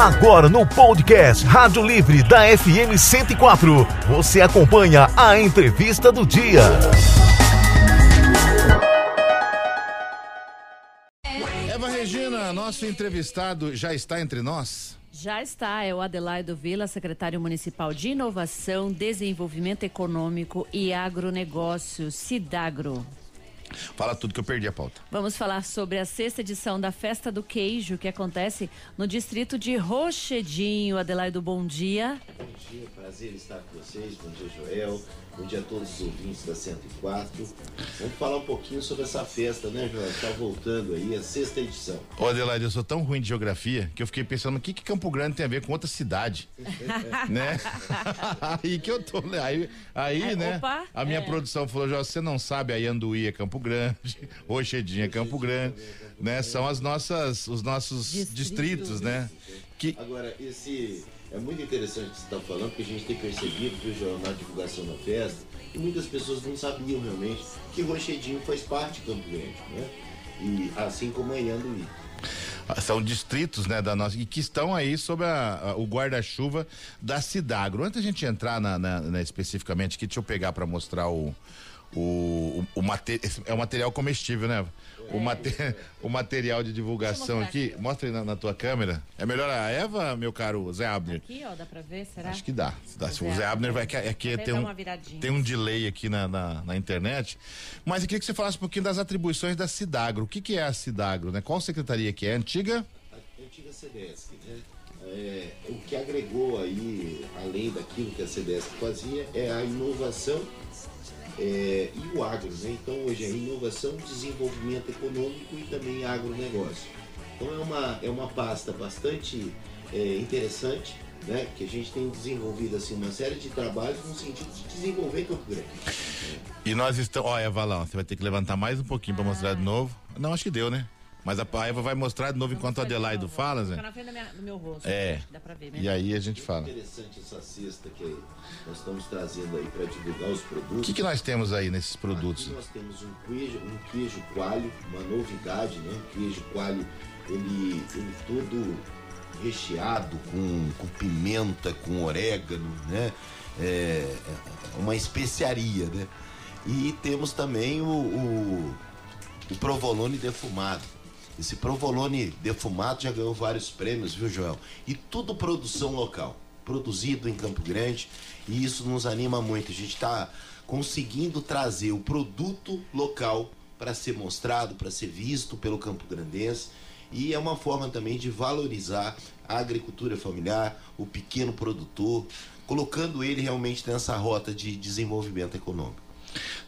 Agora no podcast Rádio Livre da FM 104, você acompanha a entrevista do dia. Eva Regina, nosso entrevistado já está entre nós? Já está, é o Adelaido Vila, secretário municipal de Inovação, Desenvolvimento Econômico e Agronegócio, Cidagro. Fala tudo que eu perdi a pauta. Vamos falar sobre a sexta edição da Festa do Queijo, que acontece no distrito de Rochedinho. Adelaide, bom dia. Bom dia, prazer estar com vocês. Bom dia, Joel. Bom dia a todos os ouvintes da 104. Vamos falar um pouquinho sobre essa festa, né, João? Está voltando aí, a sexta edição. Ô, Adelaide, eu sou tão ruim de geografia que eu fiquei pensando, o que, que Campo Grande tem a ver com outra cidade? né? aí que eu tô, né? Aí, aí é, né? Opa, a minha é. produção falou, João, você não sabe, aí Anduí é Campo Grande, Rochedinha é Campo Grande, né? São as nossas, os nossos distritos, distritos né? Que... Agora, esse é muito interessante o que você está falando, porque a gente tem percebido, viu, João, na divulgação da festa, que muitas pessoas não sabiam realmente que Rochedinho faz parte de Campo Grande, né? E assim como Anhanduí. Ah, são distritos, né, da nossa, e que estão aí sob a, a, o guarda-chuva da Cidagro. Antes da gente entrar na, na, na, especificamente aqui, deixa eu pegar para mostrar o, o, o, o é um material comestível, né? O, mate, o material de divulgação aqui, aqui, mostra aí na, na, tua câmera. É melhor a Eva, meu caro Zé Abner? Aqui, ó, dá pra ver, será? Acho que dá. dá. O, Zé, Zé Abner vai. Aqui, tem, um, tem um delay aqui na, na, na, internet. Mas eu queria que você falasse um pouquinho das atribuições da Cidagro. O que, que é a Cidagro, né? Qual secretaria que é? Antiga? A antiga CDS, né? É, o que agregou aí, além daquilo que a CDS fazia, é a inovação é, e o agro. Né? Então hoje é inovação, desenvolvimento econômico e também agronegócio. Então é uma, é uma pasta bastante é, interessante, né? que a gente tem desenvolvido assim, uma série de trabalhos no sentido de desenvolver Campo Grande. E nós estamos. Olha, Valão, você vai ter que levantar mais um pouquinho para mostrar de novo. Não, acho que deu, né? Mas a Eva vai mostrar de novo enquanto a Adelaide fala, Zé. Fica na frente do meu rosto. É. Dá pra ver, né? E aí a gente fala. Interessante essa cesta que nós estamos trazendo aí para divulgar os produtos. O que, que nós temos aí nesses produtos? Aqui nós temos um queijo, um queijo coalho, uma novidade, né? Um queijo coalho, ele, ele todo recheado com, com pimenta, com orégano, né? É, é uma especiaria, né? E temos também o, o, o provolone defumado esse provolone defumado já ganhou vários prêmios, viu, Joel? E tudo produção local, produzido em Campo Grande, e isso nos anima muito. A gente está conseguindo trazer o produto local para ser mostrado, para ser visto pelo Campo Grandense. E é uma forma também de valorizar a agricultura familiar, o pequeno produtor, colocando ele realmente nessa rota de desenvolvimento econômico.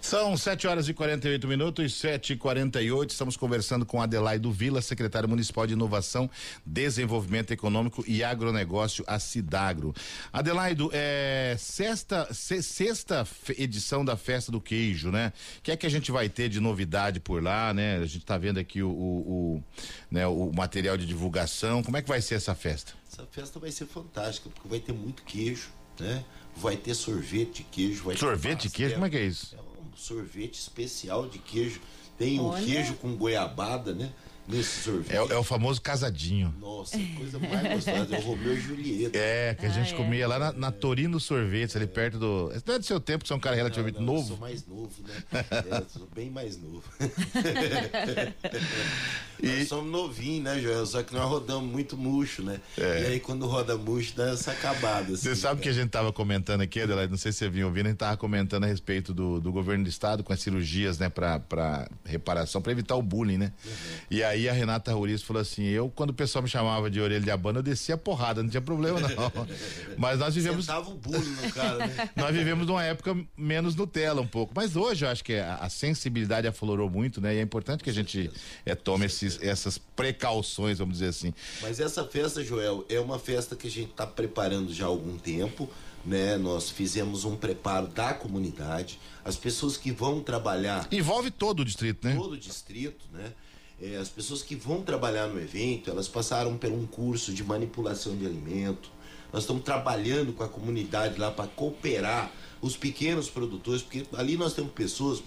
São 7 horas e 48 minutos, 7 e 48 Estamos conversando com Adelaido Vila, secretário municipal de Inovação, Desenvolvimento Econômico e Agronegócio, a Cidagro. Adelaido, é sexta, sexta edição da Festa do Queijo, né? O que é que a gente vai ter de novidade por lá, né? A gente está vendo aqui o, o, o, né, o material de divulgação. Como é que vai ser essa festa? Essa festa vai ser fantástica, porque vai ter muito queijo, né? vai ter sorvete de queijo. Vai sorvete de queijo? Como é que é isso? É um sorvete especial de queijo. Tem o um queijo com goiabada, né? nesse sorvete. É, é, o famoso casadinho. Nossa, coisa mais gostosa. É o Romeu e Julieta. É, que a gente ah, é. comia lá na, na Torino Sorvetes, ali perto do. Não é do seu tempo, que você é um cara relativamente não, não, novo. Eu sou mais novo, né? é, sou bem mais novo. e... Nós somos novinhos, né, Joel? Só que nós rodamos muito murcho, né? É. E aí quando roda murcho dá essa acabada. Assim, você sabe o que a gente tava comentando aqui, Adelaide? Não sei se você vinha ouvindo, a gente tava comentando a respeito do, do governo do estado com as cirurgias, né, pra, pra reparação, pra evitar o bullying, né? Uhum. E aí a Renata Ruiz falou assim: eu, quando o pessoal me chamava de orelha de abano, eu descia porrada, não tinha problema não. Mas nós vivemos. Sentava o bullying no cara, né? nós vivemos uma época menos Nutella um pouco. Mas hoje eu acho que a, a sensibilidade aflorou muito, né? E é importante que a gente é, tome esses, essas precauções, vamos dizer assim. Mas essa festa, Joel, é uma festa que a gente está preparando já há algum tempo. Né, nós fizemos um preparo da comunidade, as pessoas que vão trabalhar. Envolve todo o distrito, né? Todo o distrito, né? É, as pessoas que vão trabalhar no evento, elas passaram por um curso de manipulação de alimento. Nós estamos trabalhando com a comunidade lá para cooperar os pequenos produtores, porque ali nós temos pessoas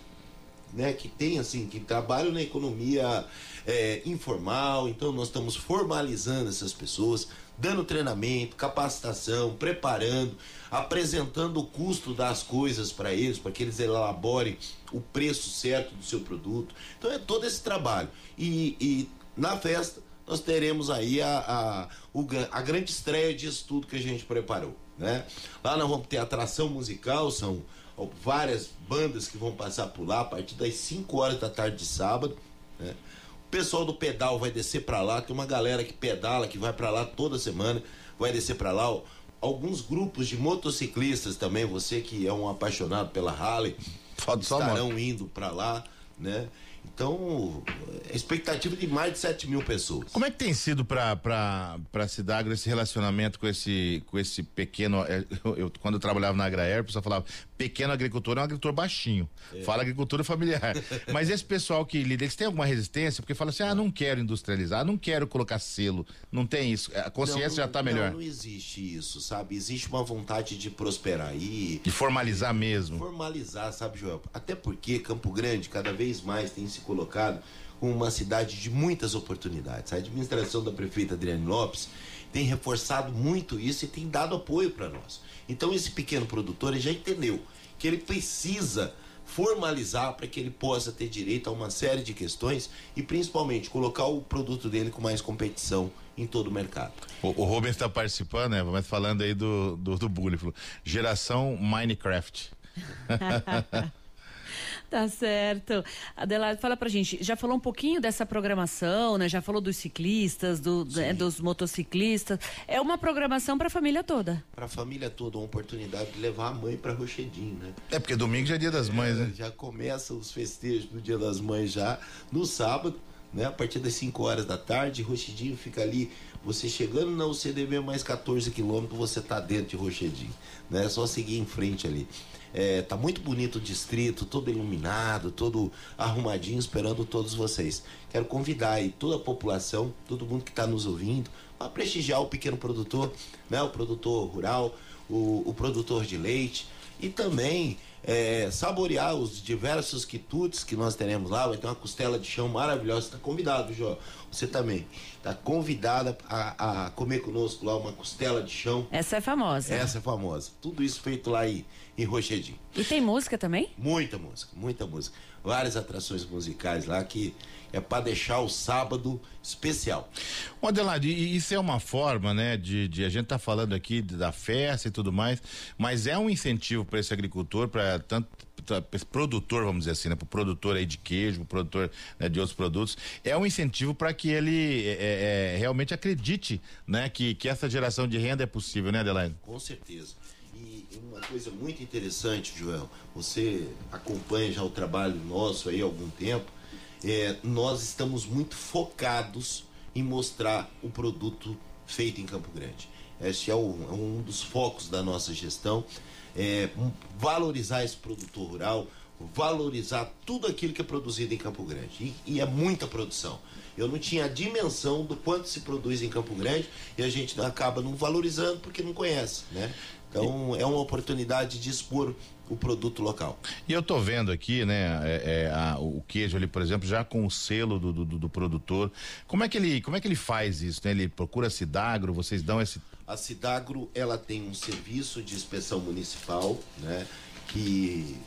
né, que tem assim, que trabalham na economia é, informal, então nós estamos formalizando essas pessoas, dando treinamento, capacitação, preparando, apresentando o custo das coisas para eles, para que eles elaborem o preço certo do seu produto. Então é todo esse trabalho. E, e na festa nós teremos aí a, a, o, a grande estreia disso tudo que a gente preparou. Né? Lá nós vamos ter atração musical, são várias bandas que vão passar por lá a partir das 5 horas da tarde de sábado. Né? O pessoal do pedal vai descer para lá, tem uma galera que pedala, que vai para lá toda semana, vai descer para lá. Alguns grupos de motociclistas também, você que é um apaixonado pela Harley, Foda estarão indo para lá, né? Então, é expectativa de mais de 7 mil pessoas. Como é que tem sido para a Cidagro esse relacionamento com esse, com esse pequeno. É, eu, eu, quando eu trabalhava na Agraer, o pessoal falava: pequeno agricultor é um agricultor baixinho. É. Fala agricultura familiar. Mas esse pessoal que lida, eles têm alguma resistência? Porque fala assim: ah, não quero industrializar, não quero colocar selo. Não tem isso. A consciência não, já está melhor. Não, não existe isso, sabe? Existe uma vontade de prosperar e. De formalizar mesmo. Formalizar, sabe, Joel? Até porque Campo Grande cada vez mais tem se colocado como uma cidade de muitas oportunidades. A administração da prefeita Adriane Lopes tem reforçado muito isso e tem dado apoio para nós. Então esse pequeno produtor já entendeu que ele precisa formalizar para que ele possa ter direito a uma série de questões e principalmente colocar o produto dele com mais competição em todo o mercado. O, o Rubens está participando, né? Mas falando aí do, do, do bullying, geração Minecraft. Tá certo. Adelaide, fala pra gente, já falou um pouquinho dessa programação, né? Já falou dos ciclistas, do, né, dos motociclistas. É uma programação para a família toda. Para a família toda, uma oportunidade de levar a mãe para Rochedim, né? É porque domingo já é dia das mães, é, né? Já começa os festejos do dia das mães já no sábado. Né? A partir das 5 horas da tarde, Rochedinho fica ali. Você chegando na UCDB mais 14 quilômetros, você tá dentro de Rochedinho. Né? É só seguir em frente ali. É, tá muito bonito o distrito, todo iluminado, todo arrumadinho, esperando todos vocês. Quero convidar aí toda a população, todo mundo que está nos ouvindo, para prestigiar o pequeno produtor, né? o produtor rural, o, o produtor de leite e também é, saborear os diversos quitutes que nós teremos lá. Vai ter uma costela de chão maravilhosa. Está convidado, Jó. Você também. Está convidada a, a, comer conosco lá uma costela de chão. Essa é famosa. Essa é famosa. Tudo isso feito lá em, em Rochedim. E tem música também? Muita música, muita música. Várias atrações musicais lá que é para deixar o sábado especial. Ô Adelaide, isso é uma forma, né, de, de a gente tá falando aqui da festa e tudo mais, mas é um incentivo para esse agricultor, para tanto produtor, vamos dizer assim, né, para o produtor aí de queijo, pro produtor né, de outros produtos, é um incentivo para que ele é, é, é, realmente acredite, né, que, que essa geração de renda é possível, né, Adelaide? Com certeza. E uma coisa muito interessante, Joel, você acompanha já o trabalho nosso aí há algum tempo, é, nós estamos muito focados em mostrar o produto feito em Campo Grande. Este é, o, é um dos focos da nossa gestão, é, valorizar esse produtor rural, valorizar tudo aquilo que é produzido em Campo Grande. E, e, é muita produção. Eu não tinha a dimensão do quanto se produz em Campo Grande e a gente acaba não valorizando porque não conhece, né? Então é uma oportunidade de expor o produto local. E eu tô vendo aqui, né, é, é, a, o queijo ali, por exemplo, já com o selo do, do, do, produtor. Como é que ele, como é que ele faz isso? Né? Ele procura Cidagro, vocês dão esse. A Cidagro, ela tem um serviço de inspeção municipal, né, que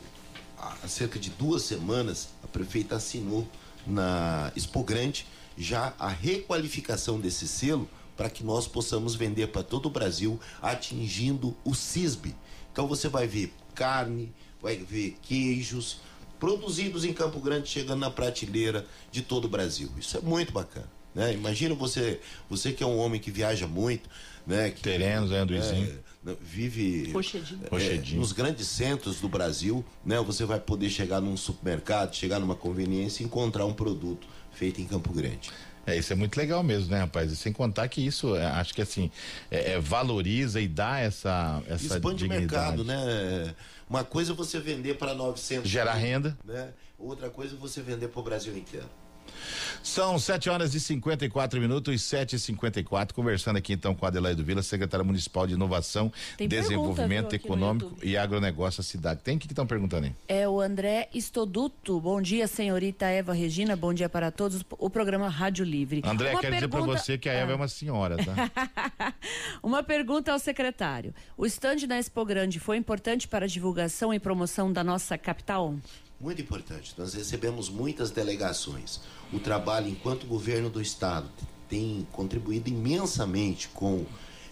há cerca de duas semanas a prefeita assinou na Expo Grande já a requalificação desse selo para que nós possamos vender para todo o Brasil, atingindo o CISB. Então você vai ver carne, vai ver queijos produzidos em Campo Grande chegando na prateleira de todo o Brasil. Isso é muito bacana. Né? Imagina você, você que é um homem que viaja muito, né? Que, Terrenos, né, é, vive é, nos grandes centros do Brasil, né? Você vai poder chegar num supermercado, chegar numa conveniência e encontrar um produto feito em Campo Grande. É, isso é muito legal mesmo, né, rapaz? E sem contar que isso, é, acho que assim, é, é, valoriza e dá essa, essa Expande o mercado, né? Uma coisa é você vender para 900... Gerar renda. Né? Outra coisa é você vender para o Brasil inteiro. São 7 horas e 54 minutos, 7 e 54 conversando aqui então com a Adelaide Vila, secretária municipal de Inovação, Tem Desenvolvimento pergunta, viu, Econômico e Agronegócio da cidade. Tem o que estão perguntando aí? É o André Estoduto. Bom dia, senhorita Eva Regina. Bom dia para todos. O programa Rádio Livre. André, Uma quero dizer pra pergunta- você que a Eva Ah. é uma senhora, tá? Uma pergunta ao secretário. O estande da Expo Grande foi importante para a divulgação e promoção da nossa capital? Muito importante. Nós recebemos muitas delegações. O trabalho, enquanto governo do estado, tem contribuído imensamente com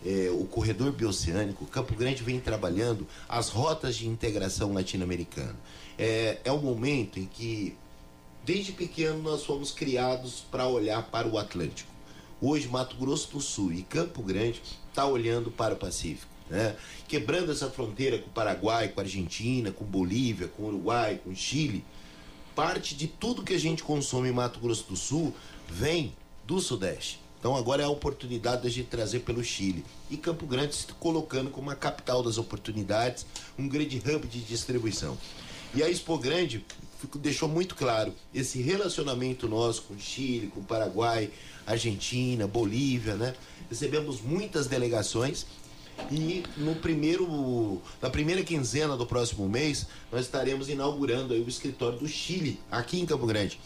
eh, o corredor bioceânico. Campo Grande vem trabalhando as rotas de integração latino-americana. É, é um momento em que, desde pequeno, nós fomos criados para olhar para o Atlântico. Hoje, Mato Grosso do Sul e Campo Grande está olhando para o Pacífico, né? quebrando essa fronteira com o Paraguai, com a Argentina, com Bolívia, com o Uruguai, com o Chile. Parte de tudo que a gente consome em Mato Grosso do Sul vem do Sudeste. Então agora é a oportunidade da gente trazer pelo Chile. E Campo Grande se colocando como a capital das oportunidades, um grande hub de distribuição. E a Expo Grande deixou muito claro esse relacionamento nosso com Chile, com Paraguai, Argentina, Bolívia, né? Recebemos muitas delegações e no primeiro, na primeira quinzena do próximo mês, nós estaremos inaugurando aí o escritório do Chile, aqui em Campo Grande.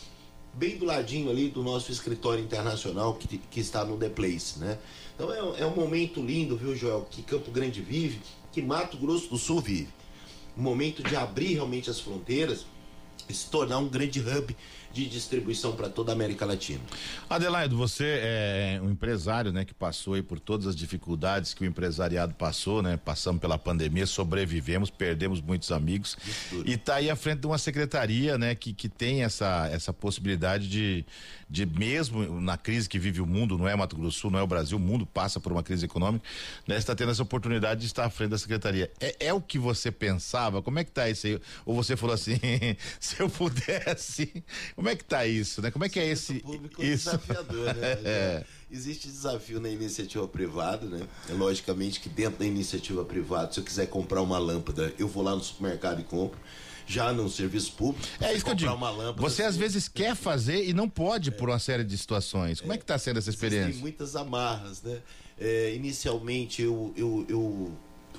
Bem do ladinho ali do nosso escritório internacional que, que está no The Place, né? Então é, um- é um momento lindo, viu, Joel, que Campo Grande vive, que Mato Grosso do Sul vive. Um momento de abrir realmente as fronteiras e se tornar um grande hub de distribuição para toda a América Latina. Adelaide, você é um empresário, né, que passou aí por todas as dificuldades que o empresariado passou, né? Passamos pela pandemia, sobrevivemos, perdemos muitos amigos e tá aí à frente de uma secretaria, né, que, que tem essa essa possibilidade de de mesmo na crise que vive o mundo, não é Mato Grosso do Sul, não é o Brasil, o mundo passa por uma crise econômica, né? Está tendo essa oportunidade de estar à frente da secretaria. É, é o que você pensava? Como é que tá isso aí? Ou você falou assim, se eu pudesse, como é que tá isso, né? Como é que é esse público é isso? desafiador, né? É. Existe desafio na iniciativa privada, né? É logicamente que dentro da iniciativa privada, se eu quiser comprar uma lâmpada, eu vou lá no supermercado e compro. Já no serviço público, É isso que eu comprar digo. uma lâmpada, Você às você- vezes quer fazer e não pode por uma série de situações. Como é que está sendo essa Existem experiência? muitas amarras, né? É, inicialmente eu, eu, eu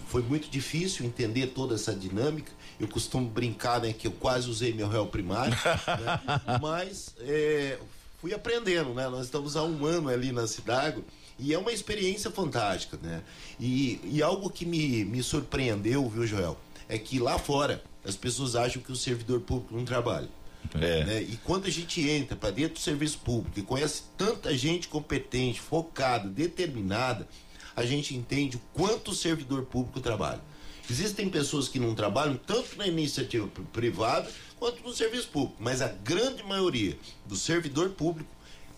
foi muito difícil entender toda essa dinâmica. Eu costumo brincar, né, que eu quase usei meu réu primário, né? mas é, fui aprendendo, né? Nós estamos há um ano ali na Cidago e é uma experiência fantástica, né? E, e algo que me, me surpreendeu, viu, Joel, é que lá fora as pessoas acham que o servidor público não trabalha. É. né? E quando a gente entra para dentro do serviço público e conhece tanta gente competente, focada, determinada, a gente entende o quanto o servidor público trabalha. Existem pessoas que não trabalham tanto na iniciativa pri- privada quanto no serviço público, mas a grande maioria do servidor público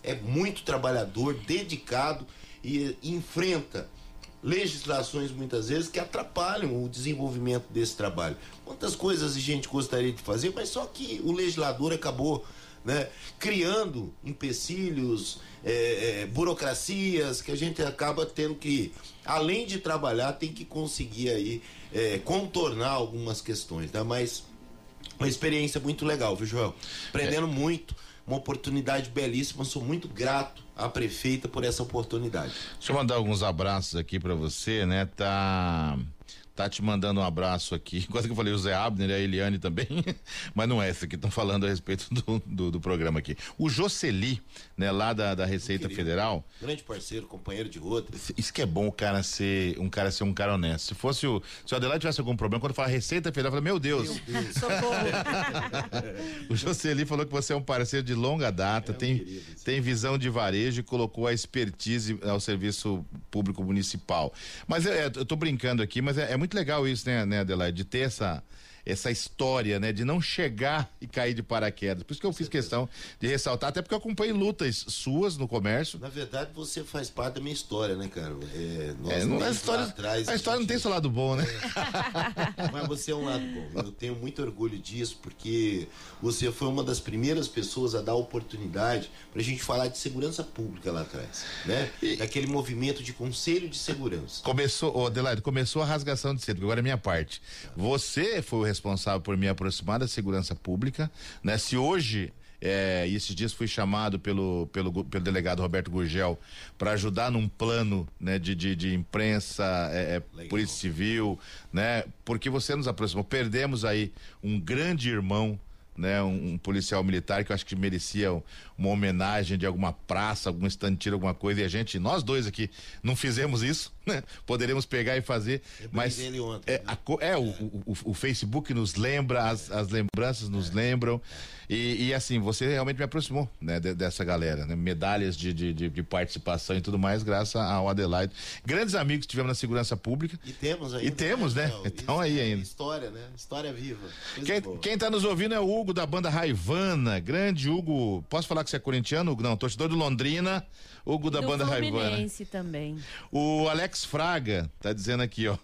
é muito trabalhador, dedicado e enfrenta legislações muitas vezes que atrapalham o desenvolvimento desse trabalho. Quantas coisas a gente gostaria de fazer, mas só que o legislador acabou né, criando empecilhos, é, é, burocracias que a gente acaba tendo que, além de trabalhar, tem que conseguir aí é, contornar algumas questões, né? Mas uma experiência muito legal, viu, Joel? Aprendendo muito, uma oportunidade belíssima. Sou muito grato à prefeita por essa oportunidade. Deixa eu mandar alguns abraços aqui pra você, né? Tá. Tá te mandando um abraço aqui. Quase que eu falei o Zé Abner e a Eliane também, mas não é essa que estão falando a respeito do, do, do programa aqui. O Jocely, né, lá da, da Receita Querido. Federal, Grande parceiro, companheiro de rota. isso que é bom o cara ser um cara ser um cara honesto. Se fosse o. Se o Adelaide tivesse algum problema, quando fala Receita Federal, eu falo, meu Deus. Socorro. O Jocely falou que você é um parceiro de longa data, tem, querido, tem visão de varejo e colocou a expertise ao serviço público municipal. Mas é, eu tô brincando aqui, mas é, é muito legal isso, né, né, Adelaide, de ter essa essa história, né, de não chegar e cair de paraquedas. Por isso que eu fiz questão de ressaltar, até porque eu acompanhei lutas suas no comércio. Na verdade, você faz parte da minha história, né, cara? É, nós É, não, a história, atrás, a história não gente- tem seu lado bom, né? Mas você é um lado bom. Eu tenho muito orgulho disso, porque você foi uma das primeiras pessoas a dar oportunidade para a gente falar de segurança pública lá atrás, né? Daquele movimento de conselho de segurança. Começou, ô Adelaide, começou a rasgação de cedo, porque agora é minha parte. Você foi o responsável por me aproximar da segurança pública, né? Se hoje É, e esses dias fui chamado pelo, pelo, pelo delegado Roberto Gurgel para ajudar num plano né, de, de, de imprensa, é, é Polícia Civil, né? Porque você nos aproximou. Perdemos aí um grande irmão né, um, um, policial militar que eu acho que merecia uma homenagem de alguma praça, algum estanteiro, alguma coisa, e a gente, nós dois aqui, não fizemos isso, né? Poderíamos pegar e fazer, eu mas ontem, é, né? a, é o, o, o, Facebook nos lembra, as, as lembranças nos é. lembram, e, e, assim, você realmente me aproximou, né, de, dessa galera, né? Medalhas de, de, de, participação e tudo mais, graças ao Adelaide. Grandes amigos que tivemos na segurança pública. E temos ainda. E temos, né? né? Então aí é ainda. História, né? História viva. Quem, quem tá nos ouvindo é o Hugo da banda Raivana. Grande Hugo. Posso falar que você é corintiano? Não, torcedor do Londrina. Hugo da do banda Raivana. também. O Alex Fraga tá dizendo aqui, ó.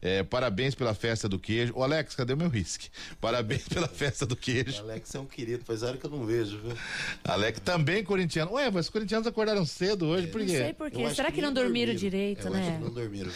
É, parabéns pela festa do queijo. O Alex, cadê o meu whisky? Parabéns pela festa do queijo. O Alex é um querido, faz hora que eu não vejo, viu? Alex também corintiano. Ué, mas os corintianos acaram cedo hoje, é, por quê? Não sei por quê. Será que, que não dormiram, dormiram direito, eu né? Acho que não dormiram.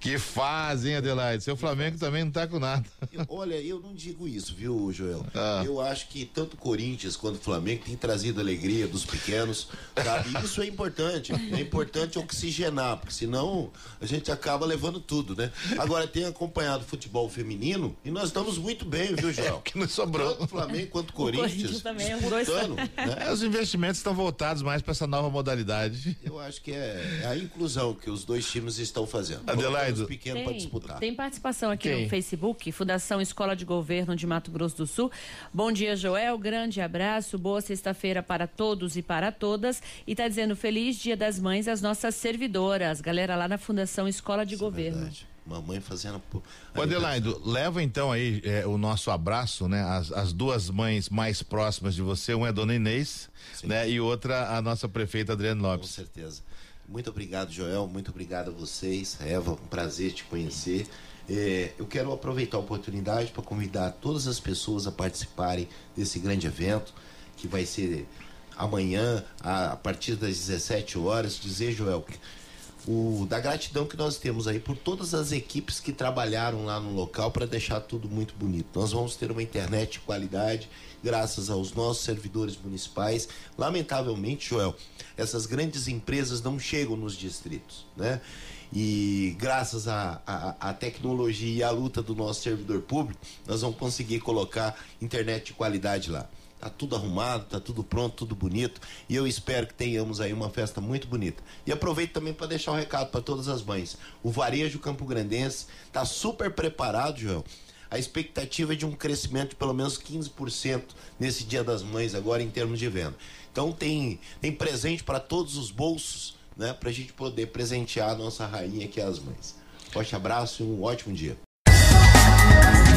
Que fazem, Adelaide. Seu Flamengo também não tá com nada. Eu, olha, eu não digo isso, viu, Joel? Ah. Eu acho que tanto Corinthians quanto Flamengo tem trazido alegria dos pequenos, sabe? Isso é importante. É importante oxigenar, porque senão a gente acaba levando tudo, né? Agora, tem acompanhado o futebol feminino e nós estamos muito bem, viu, Joel? É o que nos sobrou. Tanto Flamengo quanto Corinthians. Corinthians também, disputando, né? é, os investimentos estão voltados mais para essa nova modalidade. Eu acho que é a inclusão que os dois times estão fazendo. Adelaide. pequeno para disputar. Tem participação aqui Quem? no Facebook, Fundação Escola de Governo de Mato Grosso do Sul. Bom dia, Joel. Grande abraço. Boa sexta-feira para todos e para todas. E está dizendo feliz Dia das Mães às nossas servidoras. Galera lá na Fundação Escola de Isso é Governo. É Mamãe fazendo. Ô Adelaido, leva então aí é, o nosso abraço, né? As, as, duas mães mais próximas de você, uma é a dona Inês, Sim. né? E outra a nossa prefeita Adriana Lopes. Com certeza. Muito obrigado, Joel. Muito obrigado a vocês. Eva, um prazer te conhecer. É, eu quero aproveitar a oportunidade para convidar todas as pessoas a participarem desse grande evento, que vai ser amanhã, a, a partir das 17 horas. Dizer, Joel, o, da gratidão que nós temos aí por todas as equipes que trabalharam lá no local para deixar tudo muito bonito. Nós vamos ter uma internet de qualidade, graças aos nossos servidores municipais. Lamentavelmente, Joel, essas grandes empresas não chegam nos distritos, né? E graças à tecnologia e à luta do nosso servidor público, nós vamos conseguir colocar internet de qualidade lá. Tá tudo arrumado, tá tudo pronto, tudo bonito. E eu espero que tenhamos aí uma festa muito bonita. E aproveito também para deixar um recado para todas as mães. O varejo Campo Grandense tá super preparado, João. A expectativa é de um crescimento de pelo menos 15% nesse Dia das Mães agora em termos de venda. Então tem tem presente para todos os bolsos, né, para a gente poder presentear a nossa rainha que é as mães. Forte abraço e um ótimo dia.